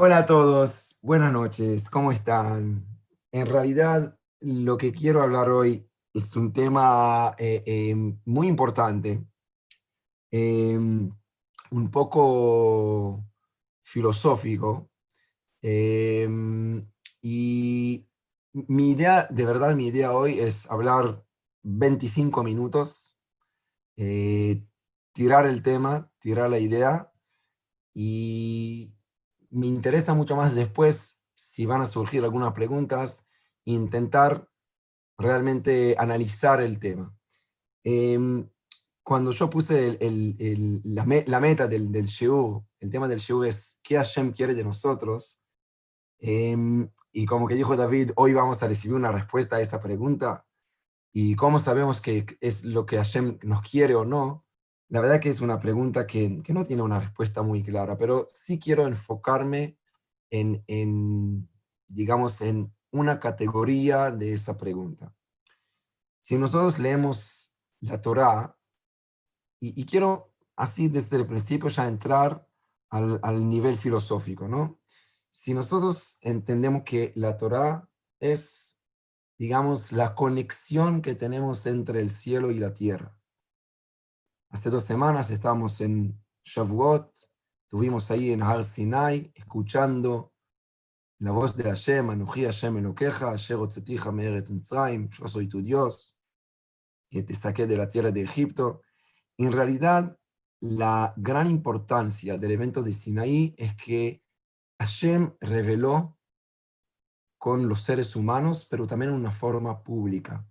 Hola a todos, buenas noches, ¿cómo están? En realidad, lo que quiero hablar hoy es un tema eh, eh, muy importante, em, un poco filosófico, em, y mi idea, de verdad, mi idea hoy es hablar 25 minutos, eh, tirar el tema, tirar la idea, y me interesa mucho más después, si van a surgir algunas preguntas, intentar realmente analizar el tema. Em, cuando yo puse la, meta del, del el tema del Shiur es qué Hashem quiere de nosotros, em, y como que dijo David, hoy vamos a recibir una respuesta a esa pregunta, y cómo sabemos que es lo que Hashem nos quiere o no, la verdad que es una pregunta que, no tiene una respuesta muy clara, pero sí quiero enfocarme en, digamos, en una categoría de esa pregunta. Si nosotros leemos la Torá, y, quiero así desde el principio ya entrar al, al, nivel filosófico, ¿no? Si nosotros entendemos que la Torá es, digamos, la conexión que tenemos entre el cielo y la tierra, Hace dos semanas estábamos en Shavuot, estuvimos ahí en Har Sinai, escuchando la voz de Hashem, Anuji Hashem Elokeja, Asher Otzetija Me'eretz Mitzrayim, yo soy tu Dios, que te saqué de la tierra de Egipto. En realidad, la gran importancia del evento de Sinaí es que Hashem reveló con los seres humanos, pero también en una forma pública,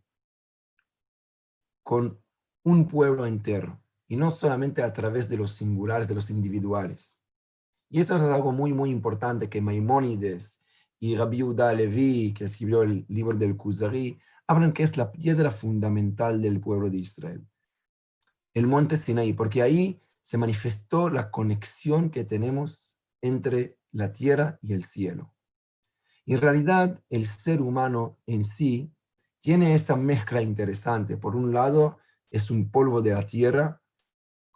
con un pueblo entero y no solamente a través de los singulares, de los individuales. Y eso es algo muy, muy importante que Maimónides y Rabbi Uda Levi, que escribió el libro del Kuzari, hablan que es la piedra fundamental del pueblo de Israel. El monte Sinaí, porque ahí se manifestó la conexión que tenemos entre la tierra y el cielo. En realidad, el ser humano en sí tiene esa mezcla interesante. Por un lado, es un polvo de la tierra,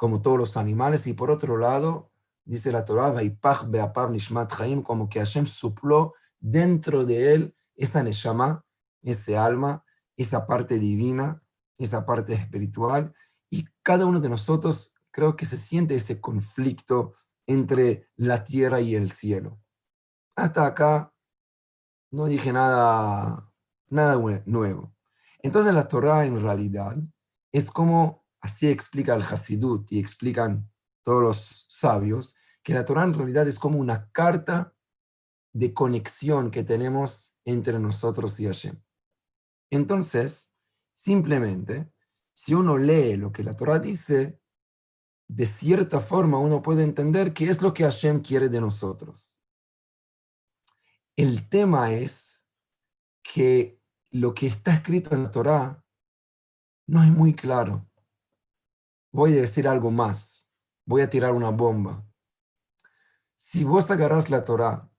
como todos los animales, y por otro lado, dice la Torah, Nishmat como que Hashem supló dentro de él esa neshama, ese alma, esa parte divina, esa parte espiritual, y cada uno de nosotros creo que se siente ese conflicto entre la tierra y el cielo. Hasta acá no dije nada, nada nuevo. Entonces la Torah en realidad es como Así explica el Hasidut y explican todos los sabios, que la Torah en realidad es como una carta de conexión que tenemos entre nosotros y Hashem. Entonces, simplemente, si uno lee lo que la Torah dice, de cierta forma uno puede entender qué es lo que Hashem quiere de nosotros. El tema es que lo que está escrito en la Torah no es muy claro voy a decir algo más, voy a tirar una bomba. Si vos agarras la Torah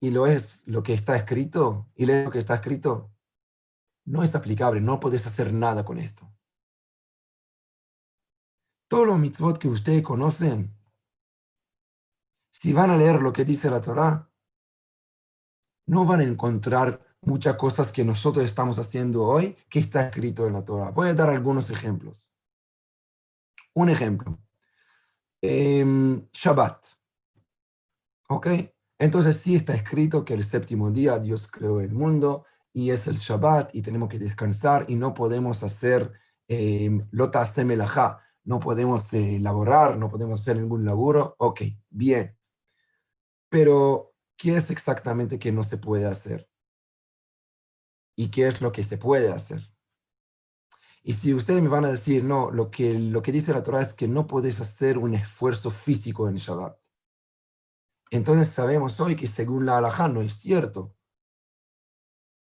y lo es lo que está escrito, y lees lo que está escrito, no es aplicable, no podés hacer nada con esto. Todos los mitzvot que ustedes conocen, si van a leer lo que dice la Torah, no van a encontrar muchas cosas que nosotros estamos haciendo hoy que está escrito en la Torah. Voy a dar algunos ejemplos. Un ejemplo. Em, Shabbat. ¿Ok? Entonces sí está escrito que el séptimo día Dios creó el mundo y es el Shabbat y tenemos que descansar y no podemos hacer eh, lota semelajá, no podemos eh, laborar, no podemos hacer ningún laburo. Ok, bien. Pero, ¿qué es exactamente que no se puede hacer? ¿Y qué es lo que se puede hacer? Y si ustedes me van a decir, no, lo que, lo que dice la Torah es que no puedes hacer un esfuerzo físico en Shabbat. Entonces sabemos hoy que según la halajá no es cierto.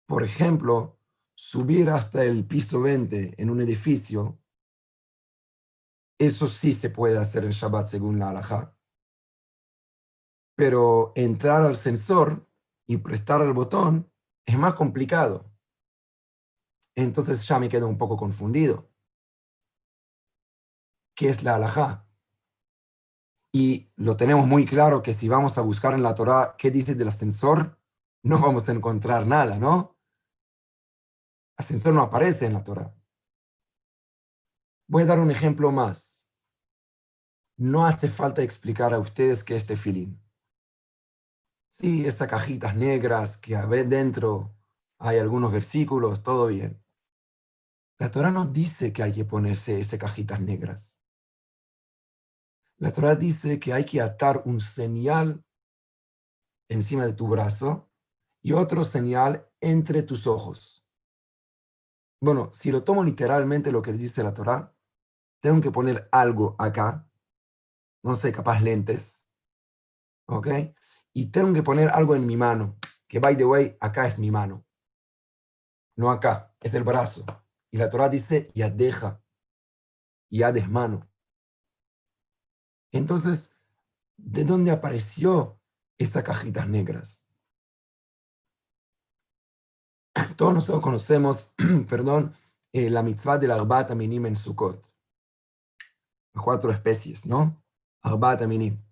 Por ejemplo, subir hasta el piso 20 en un edificio, eso sí se puede hacer en Shabbat según la halajá. Pero entrar al sensor y prestar el botón es más complicado entonces ya me quedo un poco confundido. ¿Qué es la halajá? Y lo tenemos muy claro que si vamos a buscar en la Torah qué dice del ascensor, no vamos a encontrar nada, ¿no? Ascensor no aparece en la Torah. Voy a dar un ejemplo más. No hace falta explicar a ustedes qué es tefilín. Sí, esas cajitas negras que dentro hay algunos versículos, todo bien. La Torah no dice que hay que ponerse esas cajitas negras. La Torah dice que hay que atar un señal encima de tu brazo y otro señal entre tus ojos. Bueno, si lo tomo literalmente lo que dice la Torah, tengo que poner algo acá, no sé, capaz lentes, ¿ok? Y tengo que poner algo en mi mano, que by the way, acá es mi mano, no acá, es el brazo. Y la Torah dice, ya deja, ya mano. Entonces, ¿de dónde apareció esas cajitas negras? Todos nosotros conocemos, perdón, eh, la mitzvah del Arbat Aminim en Sukkot. Cuatro especies, ¿no? Arbat Aminim.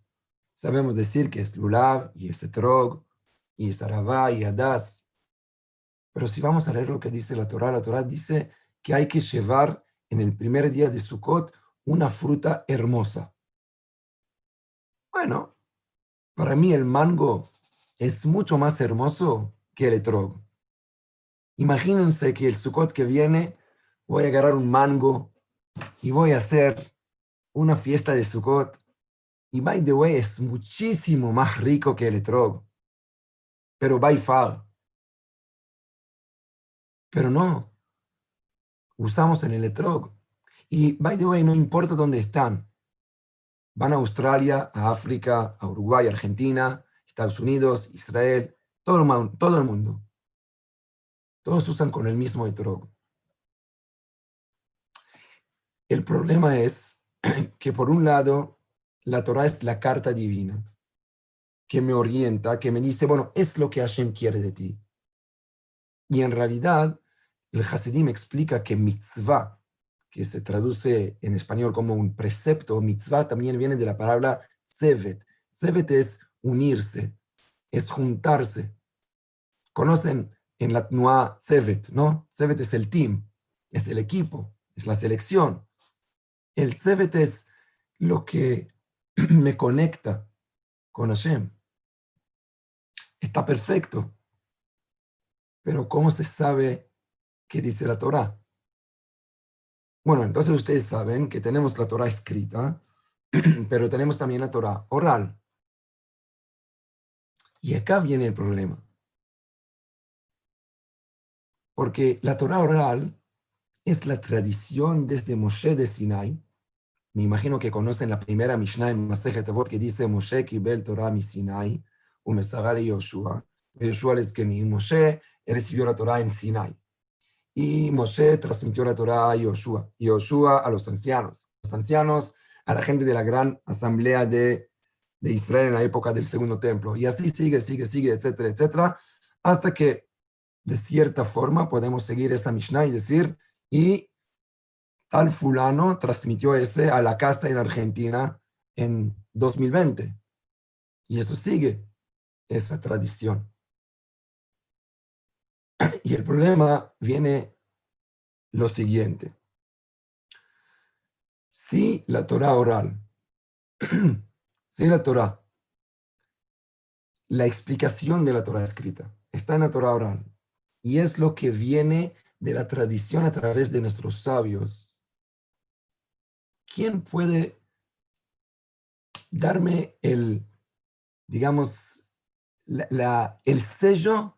Sabemos decir que es Lulav, y es Etrog, y es Arabá, y Adas. Pero si vamos a leer lo que dice la Torah, la Torah dice que hay que llevar en el primer día de Sukkot una fruta hermosa. Bueno, para mí el mango es mucho más hermoso que el etrog. Imagínense que el Sukkot que viene voy a agarrar un mango y voy a hacer una fiesta de Sukkot. Y by the way, es muchísimo más rico que el etrog. Pero by far. Pero no. Usamos en el etrog. Y by the way, no importa dónde están van a Australia, a África, a Uruguay, Argentina, Estados Unidos, Israel, todo el, mundo. Todos usan con el mismo etrog. El problema es que por un lado, la Torah es la carta divina que me orienta, que me dice, bueno, es lo que Hashem quiere de ti. Y en realidad, el Hasidim explica que mitzvah que se traduce en español como un precepto, mitzvah, también viene de la palabra tzevet. Tzevet es unirse, es juntarse. Conocen en la Tnua tzevet, ¿no? Tzevet es el team, es el equipo, es la selección. El tzevet es lo que me conecta con Hashem. Está perfecto. Pero ¿cómo se sabe qué dice la Torah? Bueno, entonces ustedes saben que tenemos la Torah escrita, pero tenemos también la Torah oral. Y acá viene el problema. Porque la Torah oral es la tradición desde Moshe de Sinai. Me imagino que conocen la primera Mishnah en Masejet Avot que dice Moshe kibel Torah mi Sinai, y Yoshua. Yoshua les que Moshe recibió la Torah en Sinai. Y Moshe transmitió la Torah a Yoshua, y Yoshua a los ancianos, los ancianos a la gente de la gran asamblea de, de Israel en la época del segundo templo. Y así sigue, sigue, sigue, etcétera, etcétera, hasta que de cierta forma podemos seguir esa Mishnah y decir, y tal fulano transmitió ese a la casa en Argentina en 2020. Y eso sigue, esa tradición. Y el problema viene lo siguiente. Si la Torah oral, si la Torah, la explicación de la Torah escrita está en la Torah oral y es lo que viene de la tradición a través de nuestros sabios, ¿quién puede darme el, digamos, el sello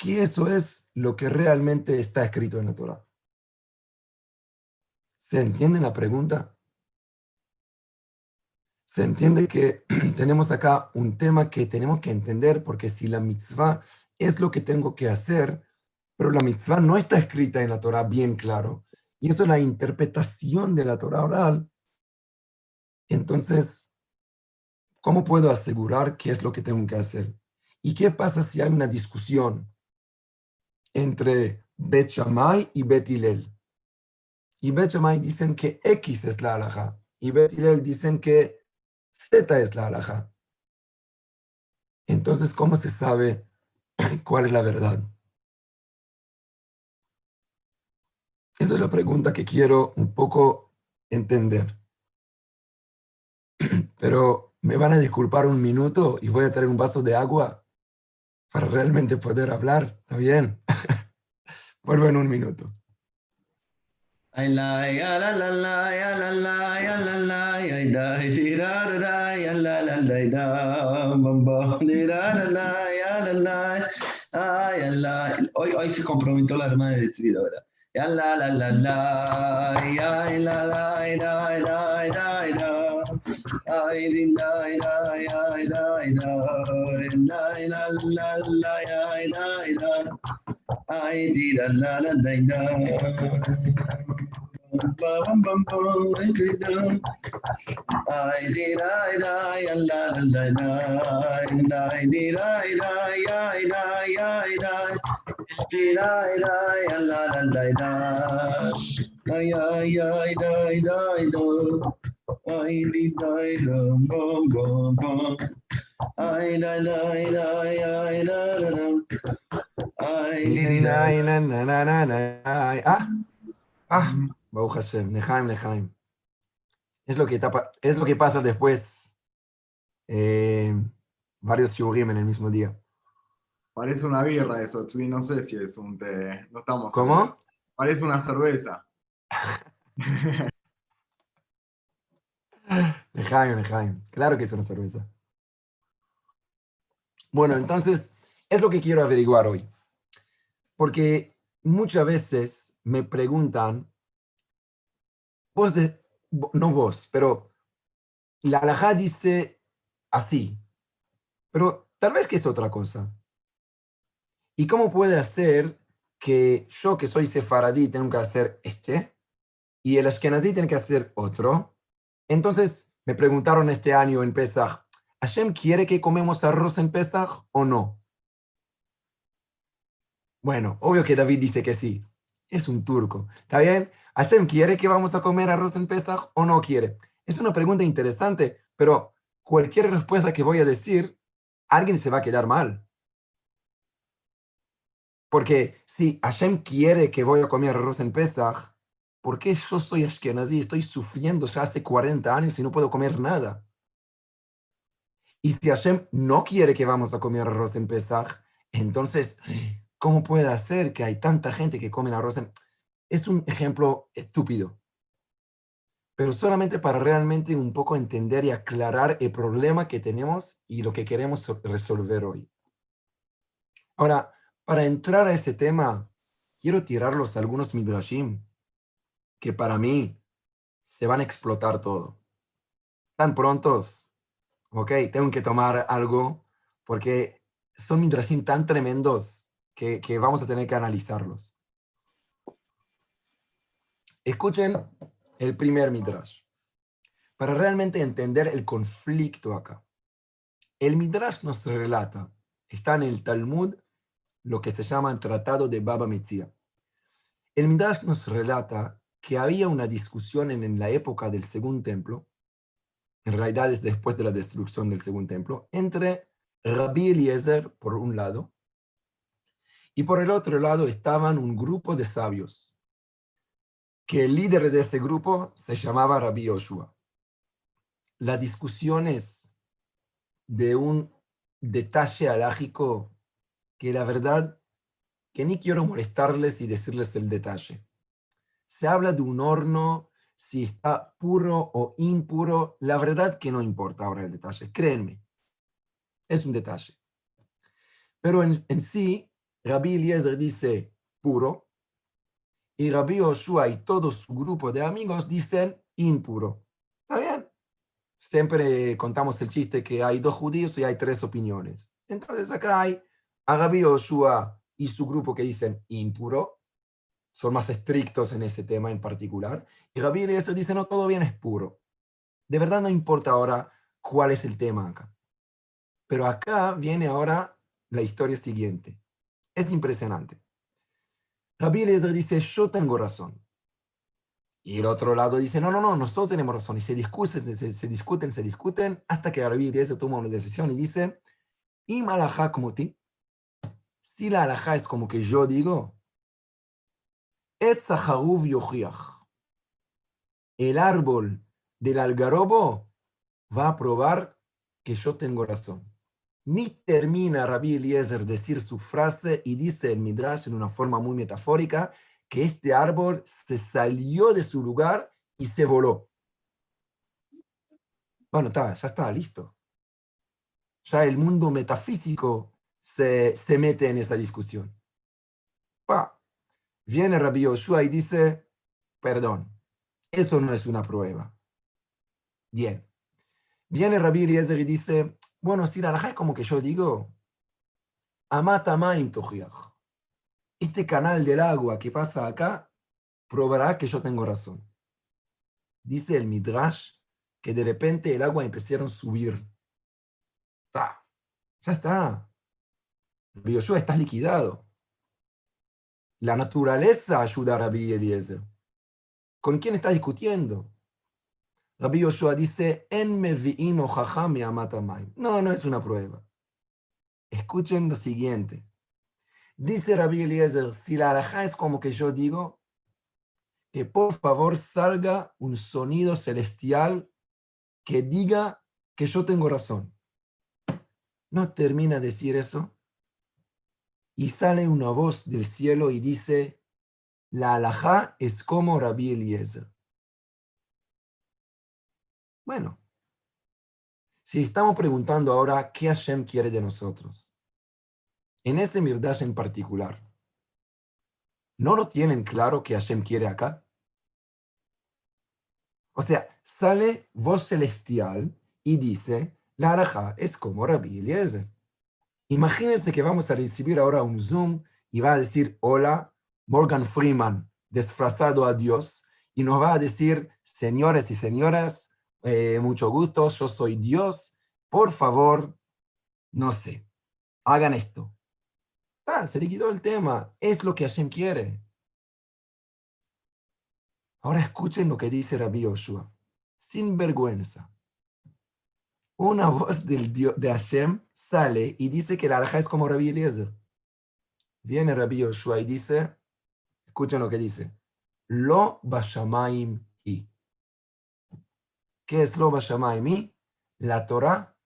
que eso es lo que realmente está escrito en la Torah. ¿Se entiende la pregunta? Se entiende que tenemos acá un tema que tenemos que entender porque si la mitzvah es lo que tengo que hacer, pero la mitzvah no está escrita en la Torah bien claro, y eso es la interpretación de la Torah oral, entonces, ¿cómo puedo asegurar qué es lo que tengo que hacer? ¿Y qué pasa si hay una discusión entre Bet y Bet Hillel. Y Bet dicen que X es la halajá. Y Bet Hillel dicen que Z es la alhaja. Entonces, ¿cómo se sabe cuál es la verdad? Esa es la pregunta que quiero un poco entender. Pero me van a disculpar un minuto y voy a traer un vaso de agua para realmente poder hablar. ¿Está bien? Vuelvo en un minuto. Hoy, hoy se comprometió la hermana de I did a la la da da. Bum bum bum I did I did I die a la la da da. I did I die I die I die. Did I die a la la da da. I I I die die die. Ay di ay do bum bum bum. Ay la la la ay la la la. Ay di la. Ay, na, na, na, na, na, ay. Ah, ah, Baruch Hashem, Nehaim, Nehaim. Es lo que, tapa- es lo que pasa después. eh, varios shurim en el mismo día. Parece una birra eso, Chuy, no sé si es un té. No estamos ¿Cómo? Parece una cerveza. Nehaim, Nehaim. Claro que es una cerveza. Bueno, entonces, es lo que quiero averiguar hoy. Porque muchas veces me preguntan, vos no vos, pero la halajá dice así, pero tal vez que es otra cosa. ¿Y cómo puede hacer que yo que soy sefaradí tengo que hacer este y el ashkenazí tiene que hacer otro? Entonces me preguntaron este año en Pesach, ¿Hashem quiere que comemos arroz en Pesach o no? Bueno, obvio que David dice que sí. Es un turco. ¿Está bien? ¿Hashem quiere que vamos a comer arroz en Pesach o no quiere? Es una pregunta interesante, pero cualquier respuesta que voy a decir, alguien se va a quedar mal. Porque si Hashem quiere que voy a comer arroz en Pesach, ¿por qué yo soy ashkenazí? Estoy sufriendo ya hace 40 años y no puedo comer nada. Y si Hashem no quiere que vamos a comer arroz en Pesach, entonces, ¿cómo puede ser que hay tanta gente que come arroz en... Es un ejemplo estúpido. Pero solamente para realmente un poco entender y aclarar el problema que tenemos y lo que queremos so- resolver hoy. Ahora, para entrar a ese tema, quiero tirarlos algunos midrashim que para mí se van a explotar todo. ¿Están prontos? Ok, tengo que tomar algo porque son midrashim tan tremendos que, que vamos a tener que analizarlos. Escuchen el primer midrash para realmente entender el conflicto acá. El midrash nos relata, está en el Talmud, lo que se llama el Tratado de Baba Metzia. El midrash nos relata que había una discusión en, la época del Segundo Templo, en realidad es después de la destrucción del Segundo Templo, entre Rabbi Eliezer por un lado y por el otro lado estaban un grupo de sabios, que el líder de ese grupo se llamaba Rabbi Yoshua. La discusión es de un detalle alágico que la verdad que ni quiero molestarles y decirles el detalle. Se habla de un horno, si está puro o impuro, la verdad que no importa ahora el detalle, créanme, es un detalle. Pero en, en sí, Rabbi Eliezer dice puro, y Rabbi Joshua y todo su grupo de amigos dicen impuro. ¿Está bien? Siempre contamos el chiste que hay dos judíos y hay tres opiniones. Entonces acá hay a Rabbi Joshua y su grupo que dicen impuro, son más estrictos en ese tema en particular, y Rabbi Eliezer dice, no, todo bien es puro. De verdad no importa ahora cuál es el tema acá. Pero acá viene ahora la historia siguiente. Es impresionante. Rabbi Eliezer dice, yo tengo razón. Y el otro lado dice, no, no, no, nosotros tenemos razón. Y se discuten, se, se discuten, se discuten, hasta que Rabbi Eliezer toma una decisión y dice, y malajá como ti, si la alajá es como que yo digo, et zaharuv yochiach. el árbol del algarobo va a probar que yo tengo razón. Ni termina Rabbi Eliezer decir su frase y dice el Midrash en una forma muy metafórica que este árbol se salió de su lugar y se voló. Bueno, está, ya está, listo. Ya el mundo metafísico se, se mete en esa discusión. Pa. Viene Rabbi Yoshua y dice, perdón, eso no es una prueba. Bien. Viene Rabbi Eliezer y dice, bueno, si la es como que yo digo, Amatamaim Tojiach. Este canal del agua que pasa acá probará que yo tengo razón. Dice el Midrash que de repente el agua empezaron a subir. Está, ya está. Yoshua está liquidado. La naturaleza ayuda a Rabbi Eliezer. ¿Con quién está discutiendo? Rabbi Yoshua dice, en mevi'ino jajami amatamay. No, no es una prueba. Escuchen lo siguiente. Dice Rabbi Eliezer, si la alajá es como que yo digo, que por favor salga un sonido celestial que diga que yo tengo razón. No termina de decir eso. Y sale una voz del cielo y dice, la alajá es como Rabbi Eliezer. Bueno, si estamos preguntando ahora qué Hashem quiere de nosotros, en ese Mirdash en particular, ¿no lo tienen claro que Hashem quiere acá? O sea, sale voz celestial y dice, la alajá es como Rabbi Eliezer. Imagínense que vamos a recibir ahora un Zoom y va a decir, hola, Morgan Freeman, disfrazado a Dios, y nos va a decir, señores y señoras, eh, mucho gusto, yo soy Dios, por favor, no sé, hagan esto. Ah, se liquidó el tema, es lo que Hashem quiere. Ahora escuchen lo que dice Rabbi Yoshua, sin vergüenza. Una voz del Dios, de Hashem sale y dice que la alhaja es como Rabbi Eliezer. Viene Rabbi Yoshua y dice, escuchen lo que dice, Lo bashamaim ¿Qué es lo mí? La Torah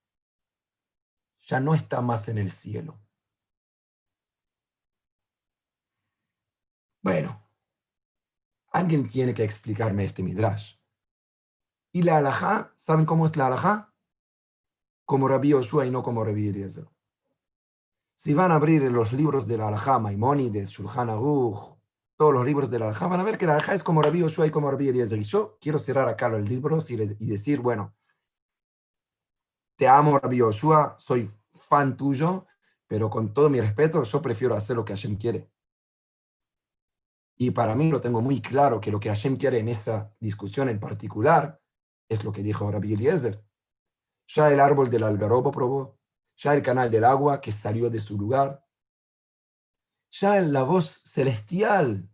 ya no está más en el cielo. Bueno, alguien tiene que explicarme este midrash. ¿Y la alajá? ¿Saben cómo es la alajá? Como Rabbi Yoshua y no como Rabbi Eliezer. Si van a abrir los libros de la alajá, Maimónides, Shulchan Aruch, todos los libros de la Alajá, van a ver que la Alajá es como Rabbi Yoshua y como Rabbi Eliezer. Y yo quiero cerrar acá los libros y, decir, bueno, te amo Rabbi Yoshua, soy fan tuyo, pero con todo mi respeto, yo prefiero hacer lo que Hashem quiere. Y para mí lo tengo muy claro que lo que Hashem quiere en esa discusión en particular es lo que dijo Rabbi Eliezer. Ya el árbol del algarobo probó, ya el canal del agua que salió de su lugar, ya la voz celestial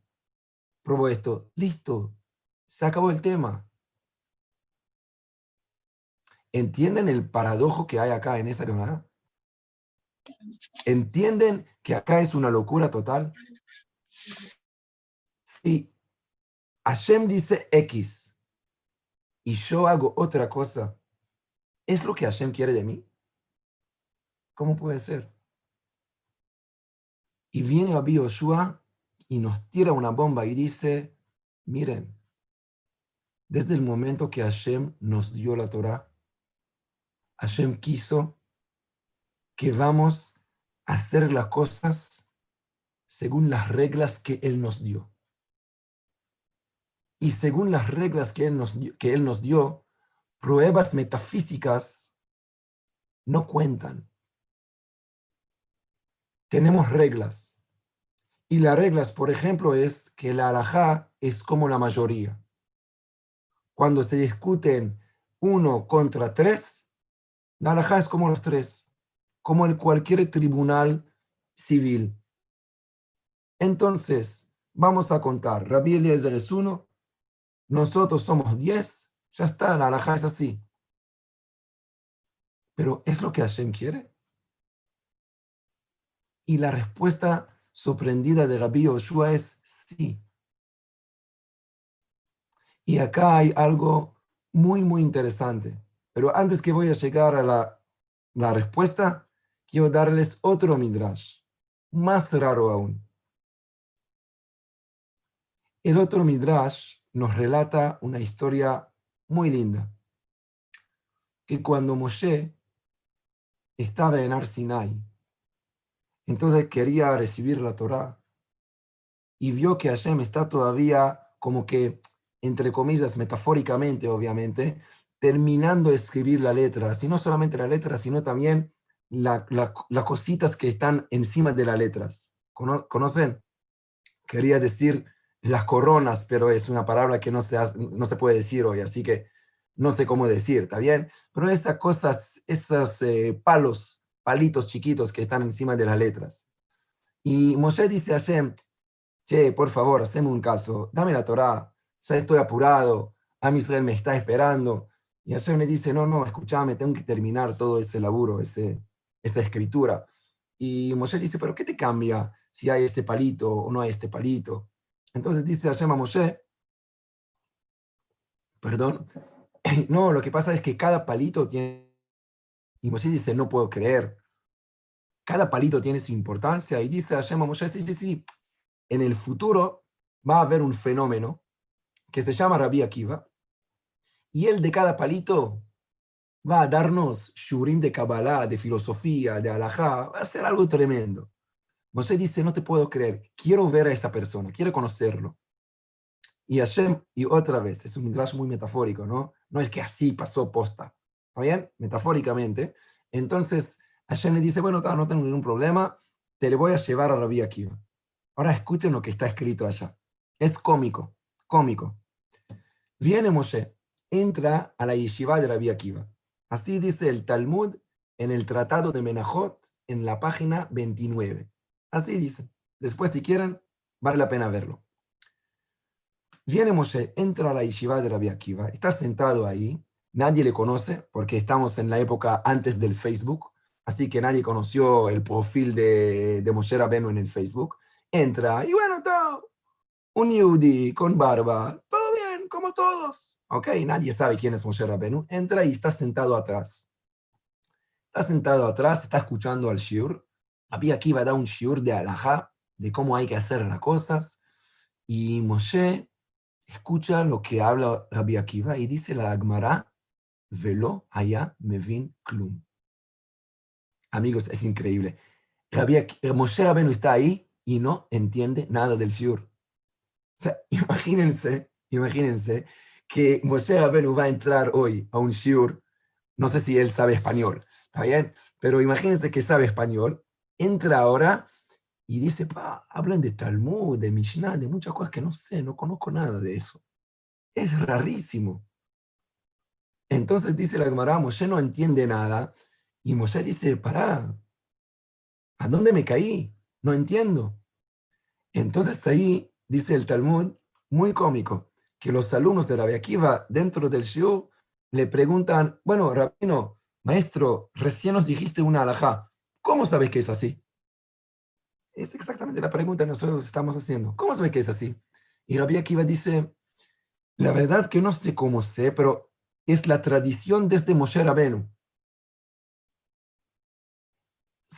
probó esto. Listo, se acabó el tema. ¿Entienden el paradojo que hay acá en esa cámara? ¿Entienden que acá es una locura total? Si Hashem dice X y yo hago otra cosa, ¿es lo que Hashem quiere de mí? ¿Cómo puede ser? Y viene Abi Yoshua y nos tira una bomba y dice, miren, desde el momento que Hashem nos dio la Torah, Hashem quiso que vamos a hacer las cosas según las reglas que Él nos dio. Y según las reglas que Él nos que él nos dio pruebas metafísicas no cuentan tenemos reglas. Y las reglas, por ejemplo, es que la alajá es como la mayoría. Cuando se discuten uno contra tres, la alajá es como los tres, como en cualquier tribunal civil. Entonces, vamos a contar. Rabbi Eliezer es uno, nosotros somos 10, ya está, la alhaja es así. Pero ¿es lo que Hashem quiere? Y la respuesta sorprendida de Rabbi Yoshua es sí. Y acá hay algo muy, muy interesante. Pero antes que voy a llegar a la, la respuesta, quiero darles otro midrash, más raro aún. El otro midrash nos relata una historia muy linda, que cuando Moshe estaba en Arsinai, entonces quería recibir la Torá y vio que Hashem está todavía como que, entre comillas, metafóricamente, obviamente, terminando de escribir la letra, y no solamente la letra, sino también las cositas que están encima de las letras. ¿Conocen? Quería decir las coronas, pero es una palabra que no se, no se puede decir hoy, así que no sé cómo decir, ¿está bien? Pero esas cosas, esos eh, palos, palitos chiquitos que están encima de las letras. Y Moshe dice a Hashem, che, por favor, haceme un caso, dame la Torah, ya estoy apurado, a Israel me está esperando. Y Hashem le dice, no, no, escúchame, tengo que terminar todo ese laburo, ese, esa escritura. Y Moshe dice, pero ¿qué te cambia si hay este palito o no hay este palito? Entonces dice Hashem a Moshe, perdón, no, lo que pasa es que cada palito tiene... Y Moshe dice, no puedo creer. Cada palito tiene su importancia. Y dice Hashem a Moshe, sí, sí, sí, en el futuro va a haber un fenómeno que se llama Rabbi Akiva, y él de cada palito va a darnos shurim de Kabbalah, de filosofía, de alajá, va a ser algo tremendo. Moshe dice, no te puedo creer, quiero ver a esa persona, quiero conocerlo. Y Hashem, y otra vez, es un midrash muy metafórico, ¿no? No es que así pasó posta, ¿está bien? Metafóricamente. Entonces, Hashem le dice, bueno, no tengo ningún problema, te le voy a llevar a Rabbi Akiva. Ahora escuchen lo que está escrito allá. Es cómico, cómico. Viene Moshe, entra a la yeshiva de Rabbi Akiva. Así dice el Talmud en el Tratado de Menachot, en la página 29. Así dice. Después, si quieren, vale la pena verlo. Viene Moshe, entra a la yeshiva de Rabbi Akiva, está sentado ahí, nadie le conoce, porque estamos en la época antes del Facebook, así que nadie conoció el perfil de, de Moshe Rabenu en el Facebook. Entra, y bueno, todo, un yudi con barba, todo bien, como todos. Ok, nadie sabe quién es Moshe Rabenu. Entra y está sentado atrás. Está sentado atrás, está escuchando al shiur, Rabbi Akiva da un shiur de alajá, de cómo hay que hacer las cosas, y Moshe escucha lo que habla Rabbi Akiva y dice la Agmará, velo haya mevin klum. Amigos, es increíble. Rabbi, Moshe Rabenu está ahí y no entiende nada del shiur. Imagínense, imagínense que Moshe Rabenu va a entrar hoy a un shiur, no sé si él sabe español, ¿está bien? Pero imagínense que sabe español entra ahora y dice, pa, hablan de Talmud, de Mishnah, de muchas cosas que no sé, no conozco nada de eso. Es rarísimo. Entonces dice la Gemara, Moshe no entiende nada, y Moshe dice, pará, ¿a dónde me caí? No entiendo. Entonces ahí dice el Talmud, muy cómico, que los alumnos de Rabbi Akiva dentro del Shiur le preguntan, bueno, Rabino, maestro, recién nos dijiste una alajá, ¿Cómo sabes que es así? Es exactamente la pregunta que nosotros estamos haciendo. ¿Cómo sabes que es así? Y Rabbi Akiva dice, la verdad que no sé cómo sé, pero es la tradición desde Moshe Rabenu.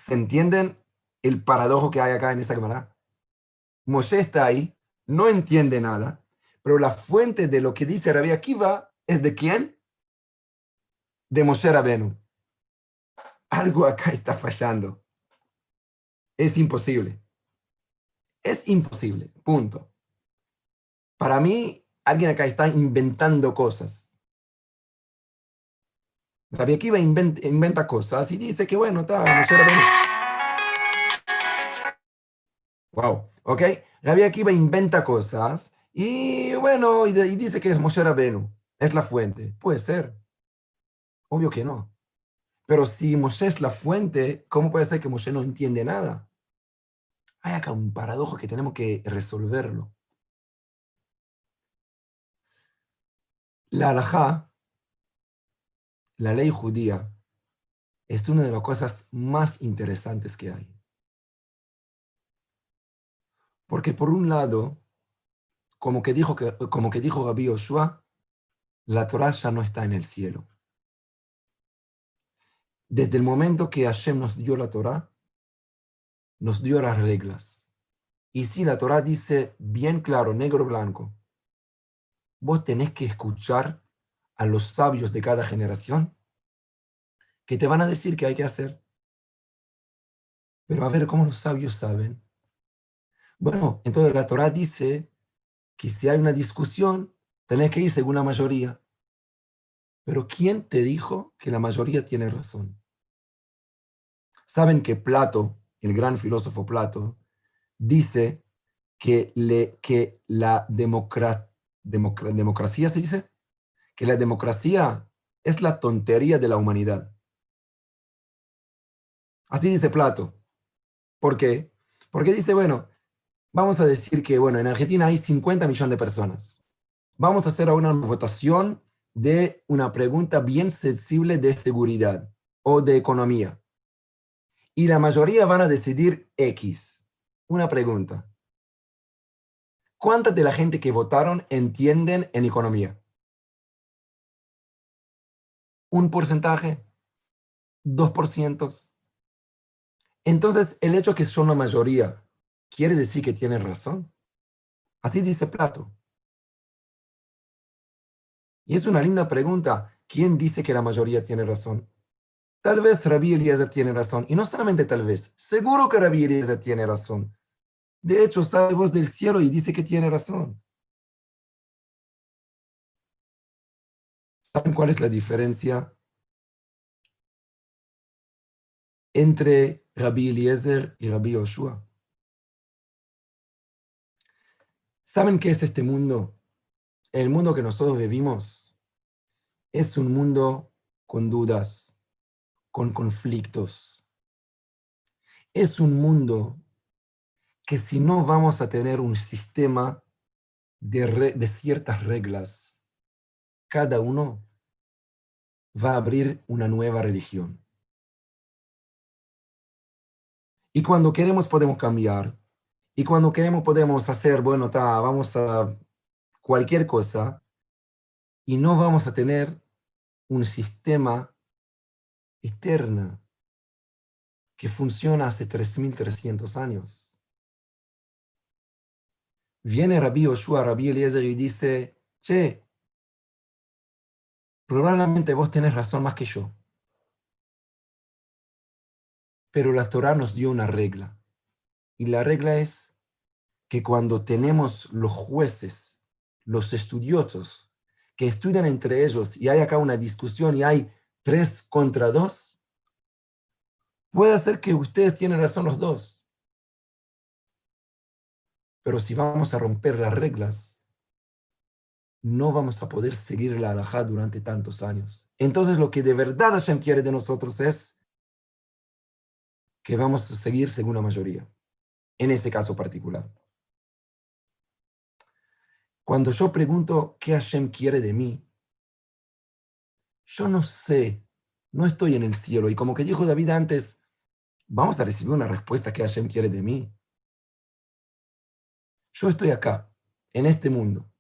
¿Se entienden el paradojo que hay acá en esta cámara? Moshe está ahí, no entiende nada, pero la fuente de lo que dice Rabbi Akiva es de quién? De Moshe Rabenu algo acá está fallando. Es imposible. Es imposible, punto. Para mí, alguien acá está inventando cosas. Rabbi Akiva inventa, inventa cosas y dice que bueno, está, Wow, ok. Rabbi Akiva inventa cosas y bueno, y, y dice que es Moshe Rabenu, es la fuente. Puede ser. Obvio que no. Pero si Moshe es la fuente, ¿cómo puede ser que Moshe no entiende nada? Hay acá un paradojo que tenemos que resolverlo. La halajá, la ley judía, es una de las cosas más interesantes que hay. Porque por un lado, como que dijo, que, como que dijo la Torah ya no está en el cielo. Desde el momento que Hashem nos dio la Torah, nos dio las reglas. Y si la Torah dice bien claro, negro blanco, vos tenés que escuchar a los sabios de cada generación que te van a decir qué hay que hacer. Pero a ver cómo los sabios saben. Bueno, entonces la Torah dice que si hay una discusión, tenés que ir según la mayoría. Pero ¿quién te dijo que la mayoría tiene razón? Saben que Plato, el gran filósofo Plato, dice que, le, que la democracia se dice, que la democracia es la tontería de la humanidad. Así dice Plato. ¿Por qué? Porque dice, bueno, vamos a decir que, bueno, en Argentina hay 50 millones de personas. Vamos a hacer una votación de una pregunta bien sensible de seguridad o de economía. Y la mayoría van a decidir X. Una pregunta. ¿Cuántas de la gente que votaron entienden en economía? ¿Un porcentaje? ¿Dos por cientos? Entonces, el hecho que son la mayoría, ¿quiere decir que tienen razón? Así dice Plato. Y es una linda pregunta. ¿Quién dice que la mayoría tiene razón? Tal vez Rabbi Eliezer tiene razón. Y no solamente tal vez, seguro que Rabbi Eliezer tiene razón. De hecho, sale voz del cielo y dice que tiene razón. ¿Saben cuál es la diferencia entre Rabbi Eliezer y Rabbi Yoshua? ¿Saben qué es este mundo? El mundo que nosotros vivimos es un mundo con dudas, con conflictos. Es un mundo que si no vamos a tener un sistema de, de ciertas reglas, cada uno va a abrir una nueva religión. Y cuando queremos podemos cambiar. Y cuando queremos podemos hacer, bueno, ta, vamos a cualquier cosa. Y no vamos a tener un sistema eterno que funciona hace 3.300 años. Viene Rabbi Yoshua, Rabbi Eliezer y dice, che, probablemente vos tenés razón más que yo. Pero la Torah nos dio una regla. Y la regla es que cuando tenemos los jueces, los estudiosos, que estudian entre ellos y hay acá una discusión y hay tres contra dos, puede ser que ustedes tienen razón los dos. Pero si vamos a romper las reglas, no vamos a poder seguir la halajá durante tantos años. Entonces lo que de verdad Hashem quiere de nosotros es que vamos a seguir según la mayoría, en este caso particular. Cuando yo pregunto qué Hashem quiere de mí, yo no sé, no estoy en el cielo y como que dijo David antes, vamos a recibir una respuesta que Hashem quiere de mí. Yo estoy acá, en este mundo,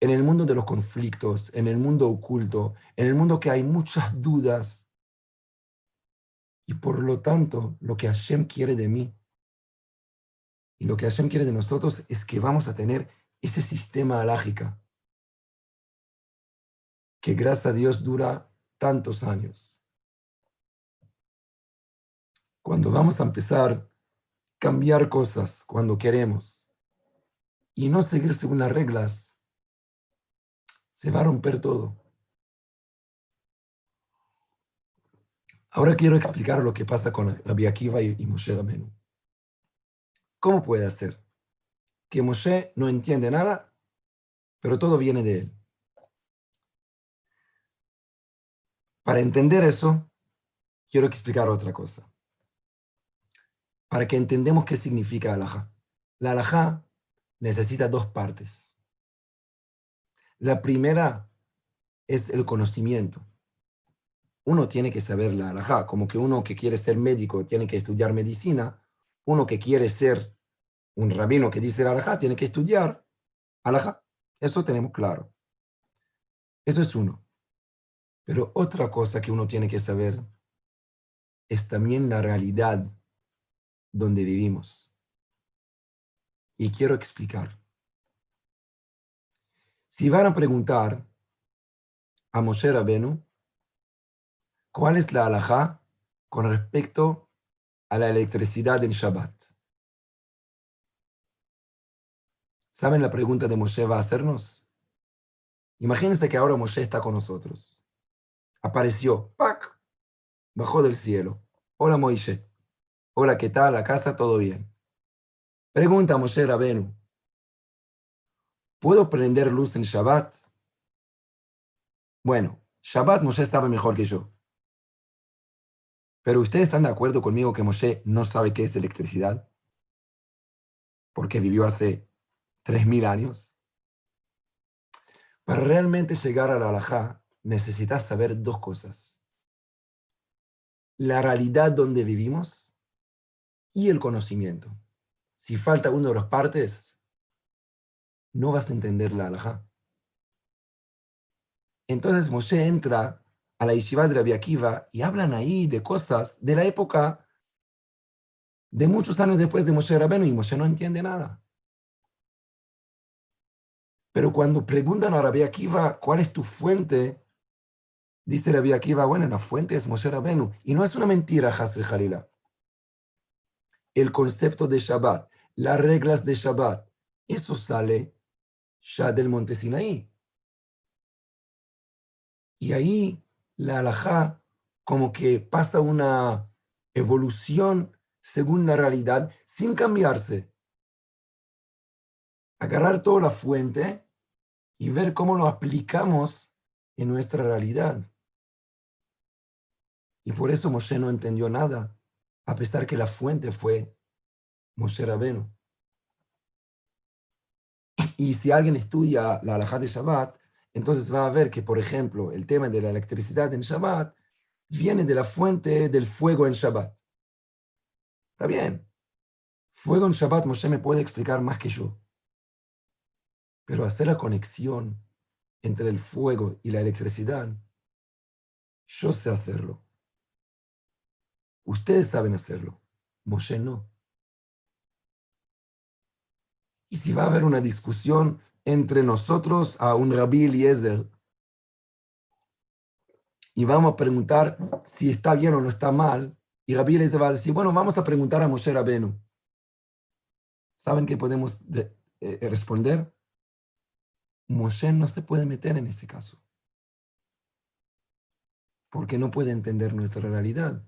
en el mundo de los conflictos, en el mundo oculto, en el mundo que hay muchas dudas. Y por lo tanto, lo que Hashem quiere de mí y lo que Hashem quiere de nosotros es que vamos a tener ese sistema alágica que gracias a Dios dura tantos años. Cuando vamos a empezar a cambiar cosas, cuando queremos, y no seguir según las reglas, se va a romper todo. Ahora quiero explicar lo que pasa con Rabbi Akiva y, Moshe Rabenu. ¿Cómo puede ser que Moshe no entiende nada, pero todo viene de él? Para entender eso, quiero explicar otra cosa. Para que entendamos qué significa alajá. La alajá necesita dos partes. La primera es el conocimiento. Uno tiene que saber la alajá, como que uno que quiere ser médico tiene que estudiar medicina, uno que quiere ser un rabino que dice la alajá tiene que estudiar alajá. Eso tenemos claro. Eso es uno. Pero otra cosa que uno tiene que saber es también la realidad donde vivimos. Y quiero explicar. Si van a preguntar a Moshe Rabenu, ¿cuál es la alajá con respecto a la electricidad en Shabbat? ¿Saben la pregunta de Moshe va a hacernos? Imagínense que ahora Moshe está con nosotros. Apareció, ¡pac! Bajó del cielo. Hola Moshe. Hola, ¿qué tal? La casa, todo bien. Pregunta a Moshe Rabenu. ¿Puedo prender luz en Shabbat? Bueno, Shabbat Moshe sabe mejor que yo. Pero ¿ustedes están de acuerdo conmigo que Moshe no sabe qué es electricidad? Porque vivió hace 3.000 años. Para realmente llegar a la necesitas saber dos cosas. La realidad donde vivimos y el conocimiento. Si falta uno de las partes, no vas a entender la halajá. Entonces Moshe entra a la yeshiva de la Akiva y hablan ahí de cosas de la época de muchos años después de Moshe Rabenu y Moshe no entiende nada. Pero cuando preguntan a Rabbi Akiva, ¿cuál es tu fuente? Dice Rabbi Akiva, bueno, la fuente es Moshe Rabenu. Y no es una mentira, Hasri Jalila el concepto de Shabbat, las reglas de Shabbat, eso sale ya del monte Sinaí. Y ahí la halajá como que pasa una evolución según la realidad sin cambiarse. Agarrar toda la fuente y ver cómo lo aplicamos en nuestra realidad. Y por eso Moshe no entendió nada a pesar que la fuente fue Moshe Rabenu. Y si alguien estudia la halajá de Shabbat, entonces va a ver que, por ejemplo, el tema de la electricidad en Shabbat viene de la fuente del fuego en Shabbat. Está bien. Fuego en Shabbat Moshe me puede explicar más que yo. Pero hacer la conexión entre el fuego y la electricidad, yo sé hacerlo. Ustedes saben hacerlo, Moshe no. Y si va a haber una discusión entre nosotros a un Rabbi Eliezer y vamos a preguntar si está bien o no está mal, y Rabbi Eliezer va a decir, bueno, vamos a preguntar a Moshe Rabenu. ¿Saben qué podemos eh, responder? Moshe no se puede meter en ese caso. Porque no puede entender nuestra realidad.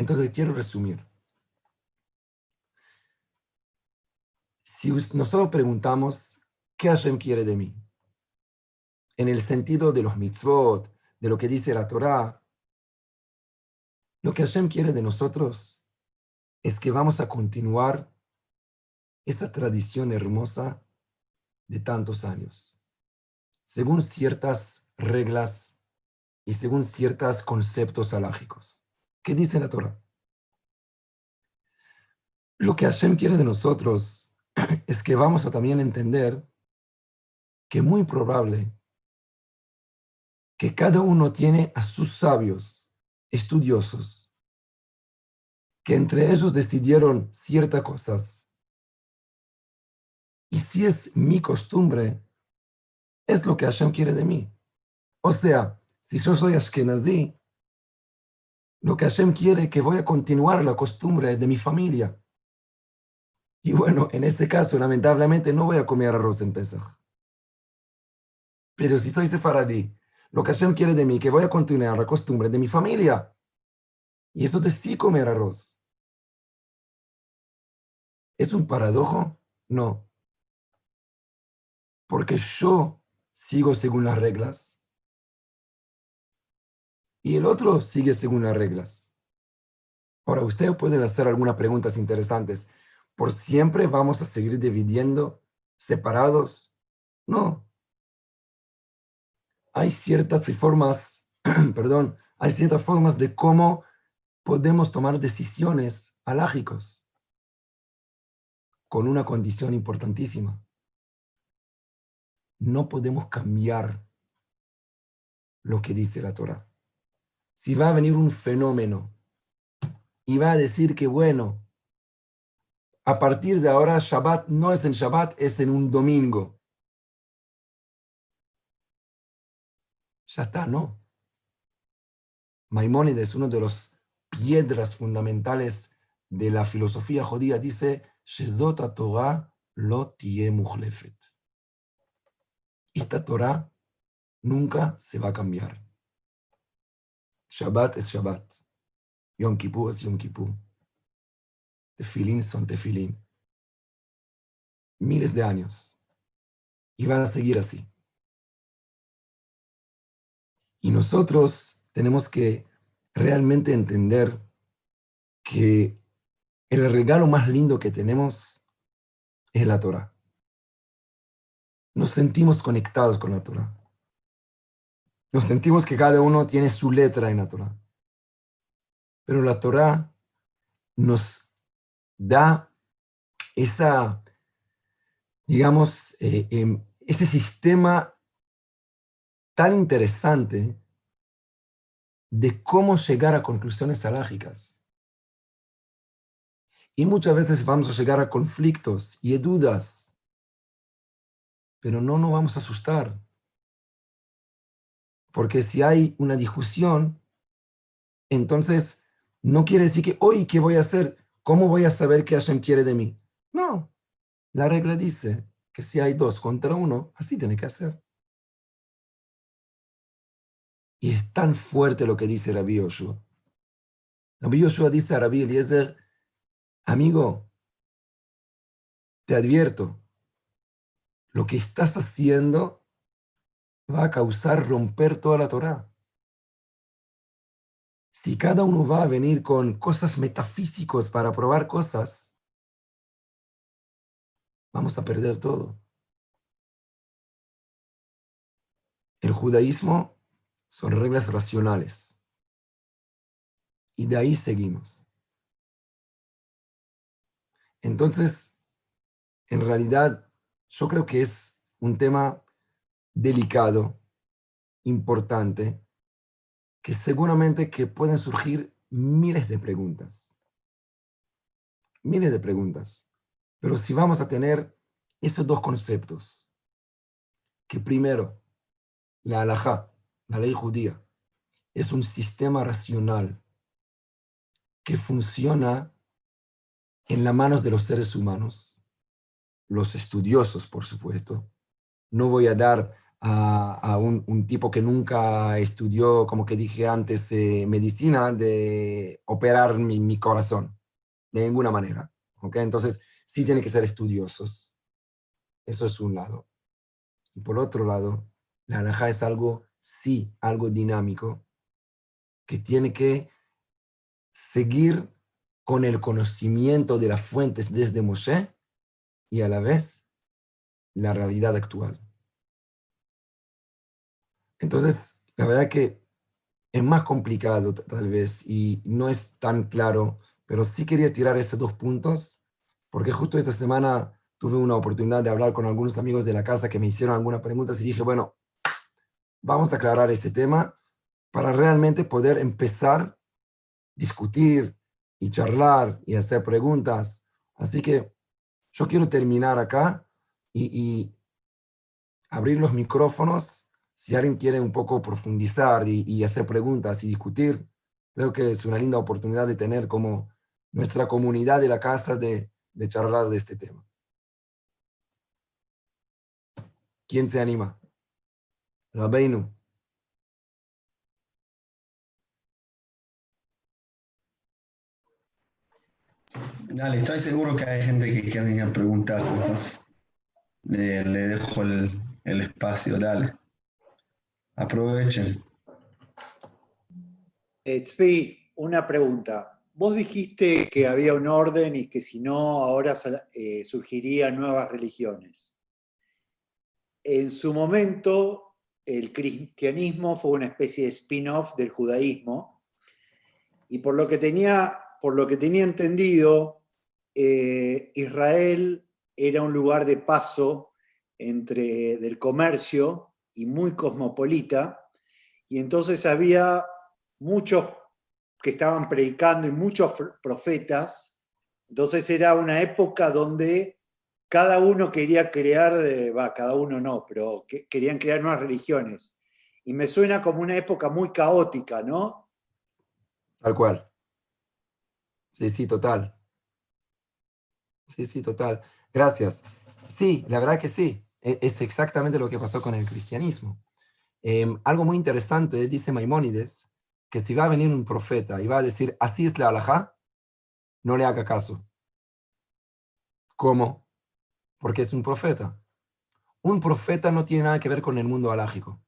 Entonces quiero resumir. Si nosotros preguntamos, ¿qué Hashem quiere de mí? En el sentido de los mitzvot, de lo que dice la Torah, lo que Hashem quiere de nosotros es que vamos a continuar esa tradición hermosa de tantos años, según ciertas reglas y según ciertos conceptos alágicos. ¿Qué dice la Torah? Lo que Hashem quiere de nosotros es que vamos a también entender que muy probable que cada uno tiene a sus sabios, estudiosos, que entre ellos decidieron ciertas cosas. Y si es mi costumbre, es lo que Hashem quiere de mí. O sea, si yo soy Ashkenazi, lo que Hashem quiere que voy a continuar la costumbre de mi familia. Y bueno, en este caso, lamentablemente, no voy a comer arroz en Pesach. Pero si soy sefaradí, lo que Hashem quiere de mí, que voy a continuar la costumbre de mi familia. Y eso de sí comer arroz. ¿Es un paradojo? No. Porque yo sigo según las reglas y el otro sigue según las reglas. Ahora, ustedes pueden hacer algunas preguntas interesantes. ¿Por siempre vamos a seguir dividiendo separados? No. hay ciertas formas, perdón, hay ciertas formas de cómo podemos tomar decisiones alágicos con una condición importantísima. No podemos cambiar lo que dice la Torah. Si va a venir un fenómeno y va a decir que, bueno, a partir de ahora Shabbat no es en Shabbat, es en un domingo. Ya está, ¿no? Maimónides, uno de los piedras fundamentales de la filosofía judía, dice, Shezot Torah lo Esta Torah nunca se va a cambiar. Shabbat es Shabbat. Yom Kippur es Yom Kippur. Tefilín son tefilín. Miles de años. Y van a seguir así. Y nosotros tenemos que realmente entender que el regalo más lindo que tenemos es la Torah. Nos sentimos conectados con la Torah. Nos sentimos que cada uno tiene su letra en la Torah. Pero la Torah nos da esa, digamos, eh, em, ese sistema tan interesante de cómo llegar a conclusiones alágicas. Y muchas veces vamos a llegar a conflictos y dudas, pero no nos vamos a asustar. Porque si hay una discusión, entonces no quiere decir que hoy, ¿qué voy a hacer? ¿Cómo voy a saber qué Hashem quiere de mí? No. La regla dice que si hay dos contra uno, así tiene que hacer. Y es tan fuerte lo que dice Rabbi Yoshua. Rabbi Yoshua dice a Rabbi Eliezer, amigo, te advierto, lo que estás haciendo va a causar romper toda la Torah. Si cada uno va a venir con cosas metafísicos para probar cosas, vamos a perder todo. El judaísmo son reglas racionales. Y de ahí seguimos. Entonces, en realidad, yo creo que es un tema delicado, importante, que seguramente que pueden surgir miles de preguntas. Miles de preguntas. Pero si vamos a tener esos dos conceptos, que primero, la alajá, la ley judía, es un sistema racional que funciona en las manos de los seres humanos, los estudiosos, por supuesto. No voy a dar a, un, tipo que nunca estudió, como que dije antes, eh, medicina, de operar mi, corazón, de ninguna manera. ¿okay? Entonces, sí tienen que ser estudiosos. Eso es un lado. Y por otro lado, la alhaja es algo sí algo dinámico que tiene que seguir con el conocimiento de las fuentes desde Moshe y a la vez la realidad actual. Entonces, la verdad que es más complicado tal vez y no es tan claro, pero sí quería tirar esos dos puntos, porque justo esta semana tuve una oportunidad de hablar con algunos amigos de la casa que me hicieron algunas preguntas y dije, bueno, vamos a aclarar este tema para realmente poder empezar discutir y charlar y hacer preguntas. Así que yo quiero terminar acá y, abrir los micrófonos. Si alguien quiere un poco profundizar y, hacer preguntas y discutir, creo que es una linda oportunidad de tener como nuestra comunidad de la casa de, charlar de este tema. ¿Quién se anima? Rabbeinu. Dale, estoy seguro que hay gente que quiere preguntar, entonces le, dejo el, espacio, dale. Aprovechen. Eh, una pregunta. Vos dijiste que había un orden y que si no, ahora eh, surgirían nuevas religiones. En su momento, el cristianismo fue una especie de spin-off del judaísmo. Y por lo que tenía, por lo que tenía entendido, eh, Israel era un lugar de paso entre del comercio y muy cosmopolita. Y entonces había muchos que estaban predicando y muchos profetas. Entonces era una época donde cada uno quería crear, va, cada uno no, pero querían crear nuevas religiones. Y me suena como una época muy caótica, ¿no? Tal cual. Sí, sí, total. Sí, sí, total. Gracias. Sí, la verdad que sí. E-, es exactamente lo que pasó con el cristianismo. Em, algo muy interesante, dice Maimónides, que si va a venir un profeta y va a decir, así es la alajá, no le haga caso. ¿Cómo? Porque es un profeta. Un profeta no tiene nada que ver con el mundo alágico.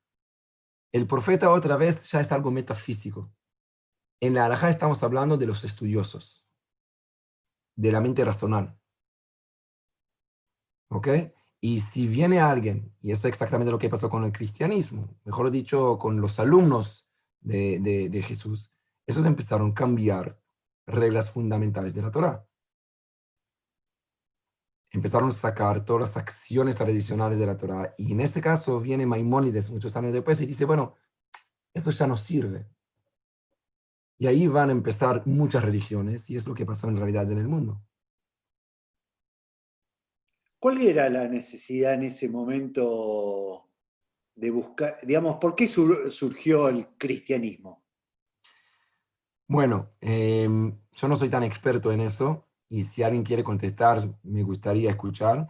El profeta otra vez ya es algo metafísico. En la alajá estamos hablando de los estudiosos, de la mente racional. ¿Ok? Y si viene alguien, y es exactamente lo que pasó con el cristianismo, mejor dicho, con los alumnos de, Jesús, esos empezaron a cambiar reglas fundamentales de la Torah. Empezaron a sacar todas las acciones tradicionales de la Torah. Y en este caso viene Maimónides muchos años después y dice, bueno, eso ya no sirve. Y ahí van a empezar muchas religiones y es lo que pasó en realidad en el mundo. ¿Cuál era la necesidad en ese momento de buscar, digamos, por qué surgió el cristianismo? Bueno, em, yo no soy tan experto en eso y si alguien quiere contestar, me gustaría escuchar.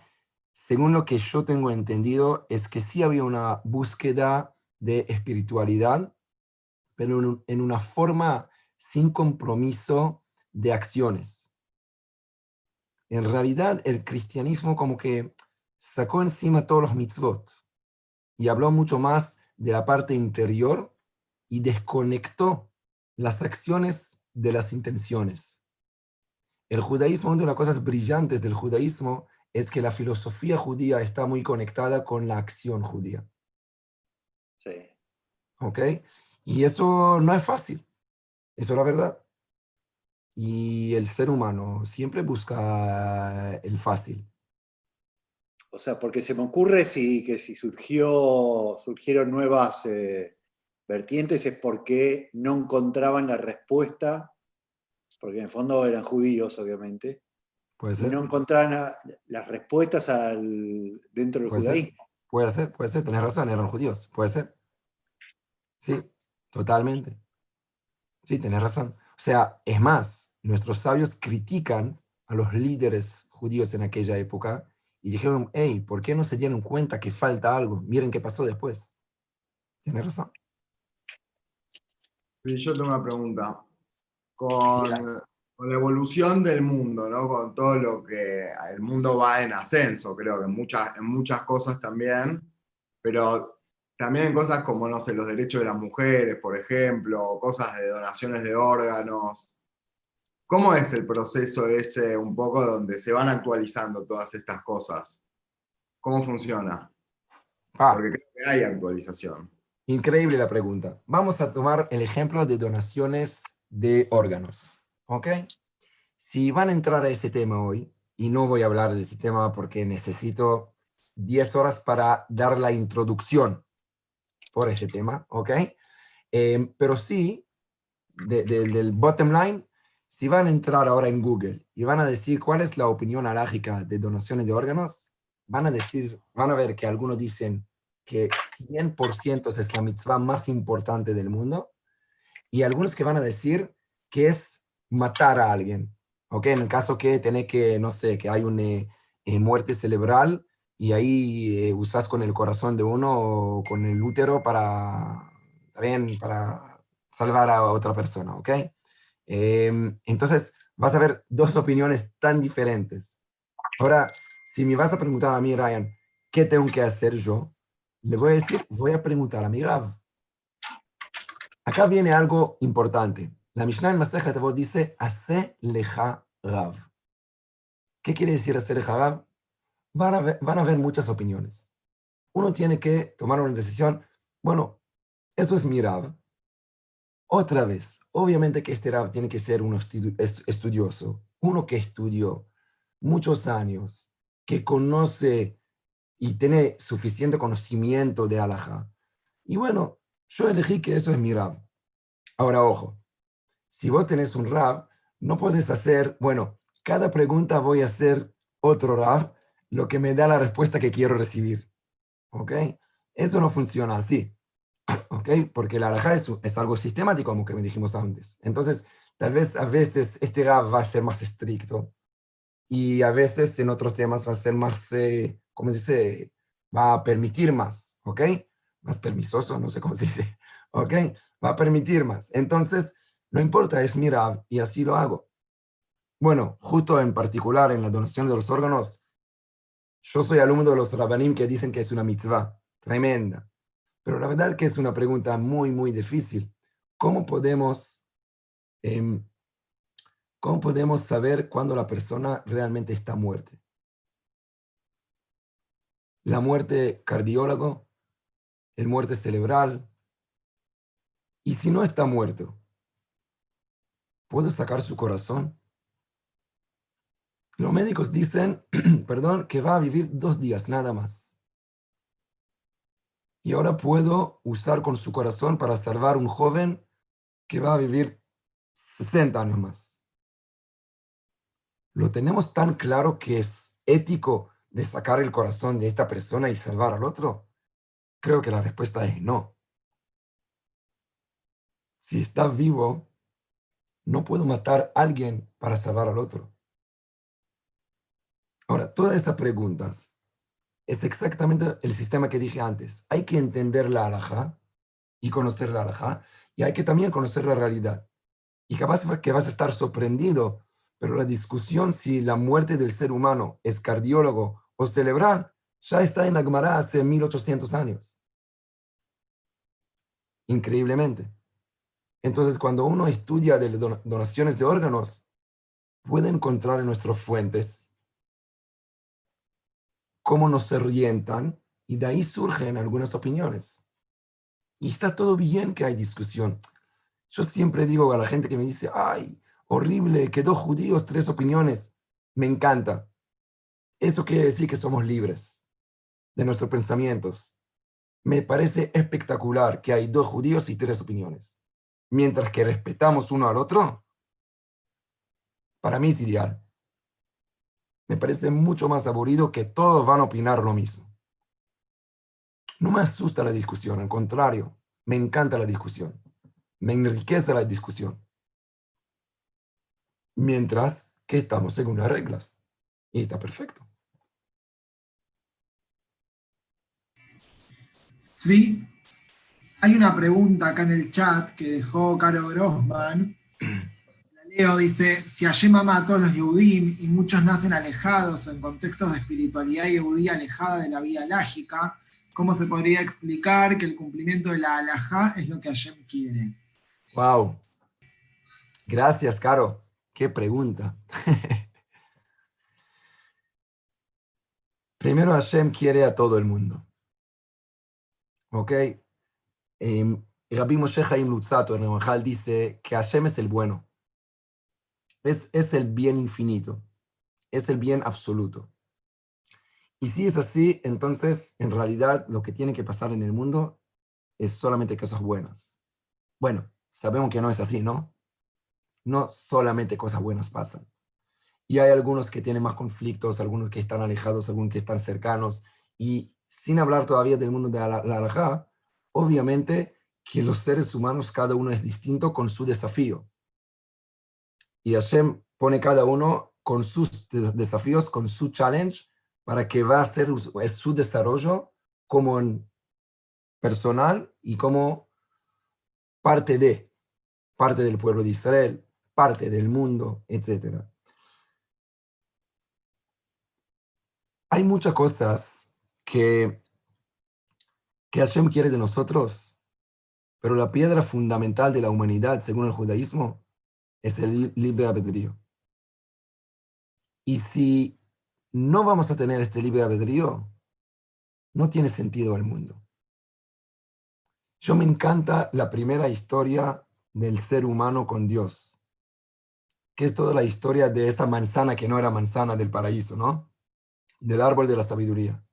Según lo que yo tengo entendido, es que sí había una búsqueda de espiritualidad, pero en una forma sin compromiso de acciones en realidad el cristianismo como que sacó encima todos los mitzvot y habló mucho más de la parte interior y desconectó las acciones de las intenciones. El judaísmo, una de las cosas brillantes del judaísmo es que la filosofía judía está muy conectada con la acción judía. Sí. ¿Ok? Y eso no es fácil. Eso es la verdad. Y el ser humano siempre busca el fácil. O sea, porque se me ocurre si, que si surgió, surgieron nuevas eh, vertientes es porque no encontraban la respuesta, porque en el fondo eran judíos, obviamente. Puede ser. Y no encontraban las respuestas al, dentro del judaísmo. Puede ser, puede ser, tenés razón, eran judíos, puede ser. Sí, totalmente. Sí, tenés razón. O sea, es más, nuestros sabios critican a los líderes judíos en aquella época y dijeron, hey, ¿por qué no se dieron cuenta que falta algo? Miren qué pasó después. Tienes razón. yo tengo una pregunta. Con, con, la evolución del mundo, ¿no? Con todo lo que el mundo va en ascenso, creo que en muchas, en muchas cosas también, pero también en cosas como, no sé, los derechos de las mujeres, por ejemplo, cosas de donaciones de órganos. ¿Cómo es el proceso ese un poco donde se van actualizando todas estas cosas? ¿Cómo funciona? Ah. Porque creo que hay actualización. Increíble la pregunta. Vamos a tomar el ejemplo de donaciones de órganos. ¿Ok? Si van a entrar a ese tema hoy, y no voy a hablar de ese tema porque necesito 10 horas para dar la introducción por ese tema, ¿ok? Em, pero sí, del bottom line, si van a entrar ahora en Google y van a decir cuál es la opinión alágica de donaciones de órganos, van a decir, van a ver que algunos dicen que 100% es la mitzvah más importante del mundo y algunos que van a decir que es matar a alguien, ¿ok? En el caso que tiene que, no sé, que hay una eh, muerte cerebral y ahí eh, usas con el corazón de uno o con el útero para, también para salvar a otra persona, ¿ok? Em, entonces, vas a ver dos opiniones tan diferentes. Ahora, si me vas a preguntar a mí, Ryan, ¿qué tengo que hacer yo? Le voy a decir, voy a preguntar a mi Rav. Acá viene algo importante. La Mishnah en Maseja Tevot dice, hace leja Rav. ¿Qué quiere decir hacer leja Rav? Van a, haber, muchas opiniones. Uno tiene que tomar una decisión, Bueno, eso es mi Rab. Otra vez, obviamente que este Rab tiene que ser un estudioso, uno que estudió muchos años, que conoce y tiene suficiente conocimiento de Alajá. Y bueno, yo elegí que eso es mi Rab. Ahora, ojo, si vos tenés un Rab, no puedes hacer, bueno, cada pregunta voy a hacer otro Rab, lo que me da la respuesta que quiero recibir. ¿Ok? Eso no funciona así. ¿Ok? Porque la alhaja es, es, algo sistemático, como que me dijimos antes. Entonces, tal vez a veces este Rab va a ser más estricto y a veces en otros temas va a ser más, eh, ¿cómo se dice? Va a permitir más. ¿Ok? Más permisoso, no sé cómo se dice. ¿Ok? Va a permitir más. Entonces, no importa, es mi Rab y así lo hago. Bueno, justo en particular en la donación de los órganos, yo soy alumno de los rabanim que dicen que es una mitzvah tremenda. Pero la verdad que es una pregunta muy, muy difícil. ¿Cómo podemos, em, ¿cómo podemos saber cuándo la persona realmente está muerta? La muerte cardiólogo, el muerte cerebral. Y si no está muerto, ¿puedo sacar su corazón? Los médicos dicen, perdón, que va a vivir dos días nada más. Y ahora puedo usar con su corazón para salvar un joven que va a vivir 60 años más. ¿Lo tenemos tan claro que es ético de sacar el corazón de esta persona y salvar al otro? Creo que la respuesta es no. Si está vivo, no puedo matar a alguien para salvar al otro. Ahora, todas esas preguntas es exactamente el sistema que dije antes. Hay que entender la alhaja y conocer la alhaja, y hay que también conocer la realidad. Y capaz que vas a estar sorprendido, pero la discusión si la muerte del ser humano es cardiólogo o cerebral ya está en la Gemara hace 1800 años. Increíblemente. Entonces, cuando uno estudia de donaciones de órganos, puede encontrar en nuestras fuentes cómo nos orientan y de ahí surgen algunas opiniones. Y está todo bien que hay discusión. Yo siempre digo a la gente que me dice, ay, horrible, que dos judíos, tres opiniones. Me encanta. Eso quiere decir que somos libres de nuestros pensamientos. Me parece espectacular que hay dos judíos y tres opiniones. Mientras que respetamos uno al otro, para mí es ideal me parece mucho más aburrido que todos van a opinar lo mismo. No me asusta la discusión, al contrario, me encanta la discusión, me enriquece la discusión. Mientras que estamos según las reglas. Y está perfecto. Sí, hay una pregunta acá en el chat que dejó Caro Grossman Leo dice, si Hashem ama a todos los Yehudim y muchos nacen alejados o en contextos de espiritualidad yehudí alejada de la vida lágica, ¿cómo se podría explicar que el cumplimiento de la alajá es lo que Hashem quiere? Wow. Gracias, Caro. Qué pregunta. Primero Hashem quiere a todo el mundo. ¿Ok? Eh, Rabbi Moshe Haim Lutzato en el dice que Hashem es el bueno. Es, el bien infinito, es el bien absoluto. Y si es así, entonces en realidad lo que tiene que pasar en el mundo es solamente cosas buenas. Bueno, sabemos que no es así, ¿no? No solamente cosas buenas pasan. Y hay algunos que tienen más conflictos, algunos que están alejados, algunos que están cercanos. Y sin hablar todavía del mundo de la, la obviamente que los seres humanos, cada uno es distinto con su desafío y Hashem pone cada uno con sus desafíos, con su challenge, para que va a ser su desarrollo como personal y como parte de, parte del pueblo de Israel, parte del mundo, etc. Hay muchas cosas que, que Hashem quiere de nosotros, pero la piedra fundamental de la humanidad, según el judaísmo, es el libre albedrío. Y si no vamos a tener este libre albedrío, no tiene sentido el mundo. Yo me encanta la primera historia del ser humano con Dios, que es toda la historia de esa manzana que no era manzana del paraíso, ¿no? Del árbol de la sabiduría.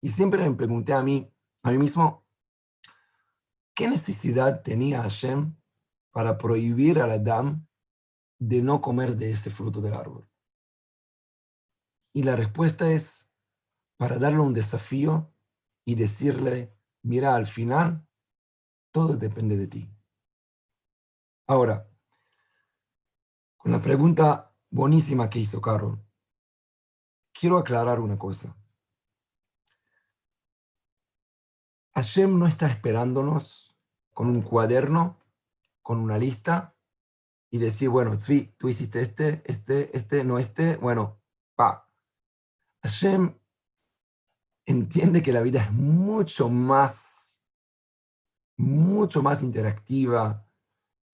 Y siempre me pregunté a mí, a mí mismo, ¿qué necesidad tenía Hashem para prohibir al Adán de no comer de ese fruto del árbol? Y la respuesta es para darle un desafío y decirle, mira, al final todo depende de ti. Ahora, con la pregunta buenísima que hizo Carol, quiero aclarar una cosa. Hashem no está esperándonos con un cuaderno, con una lista y decir, bueno, Tzvi, tú hiciste este, este, este, no este, bueno, pa. Hashem entiende que la vida es mucho más, mucho más interactiva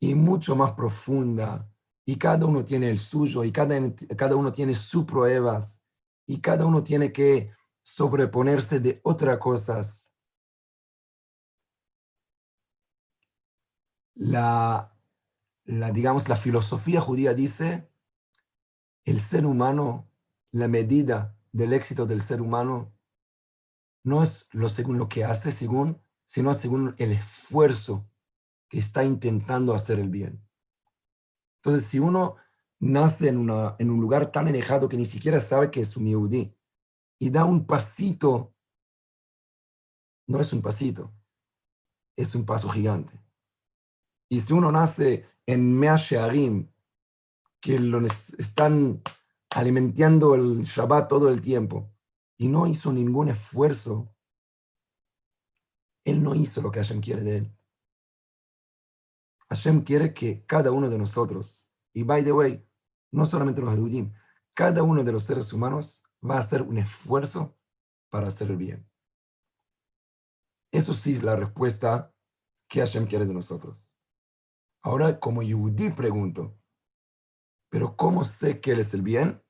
y mucho más profunda. Y cada uno tiene el suyo y cada, cada uno tiene sus pruebas y cada uno tiene que sobreponerse de otras cosas. La, la, digamos, la filosofía judía dice, el ser humano, la medida del éxito del ser humano no es lo según lo que hace, según, sino según el esfuerzo que está intentando hacer el bien. Entonces, si uno nace en, una, en un lugar tan alejado que ni siquiera sabe que es un yehudí y da un pasito, no es un pasito, es un paso gigante. Y si uno nace en Mea Shearim, que lo están alimentando el Shabbat todo el tiempo, y no hizo ningún esfuerzo, él no hizo lo que Hashem quiere de él. Hashem quiere que cada uno de nosotros, y by the way, no solamente los Eludim, cada uno de los seres humanos va a hacer un esfuerzo para hacer el bien. Eso sí es la respuesta que Hashem quiere de nosotros. Ahora, como Yehudi pregunto, ¿pero cómo sé que Él es el bien?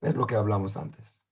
Es lo que hablamos antes.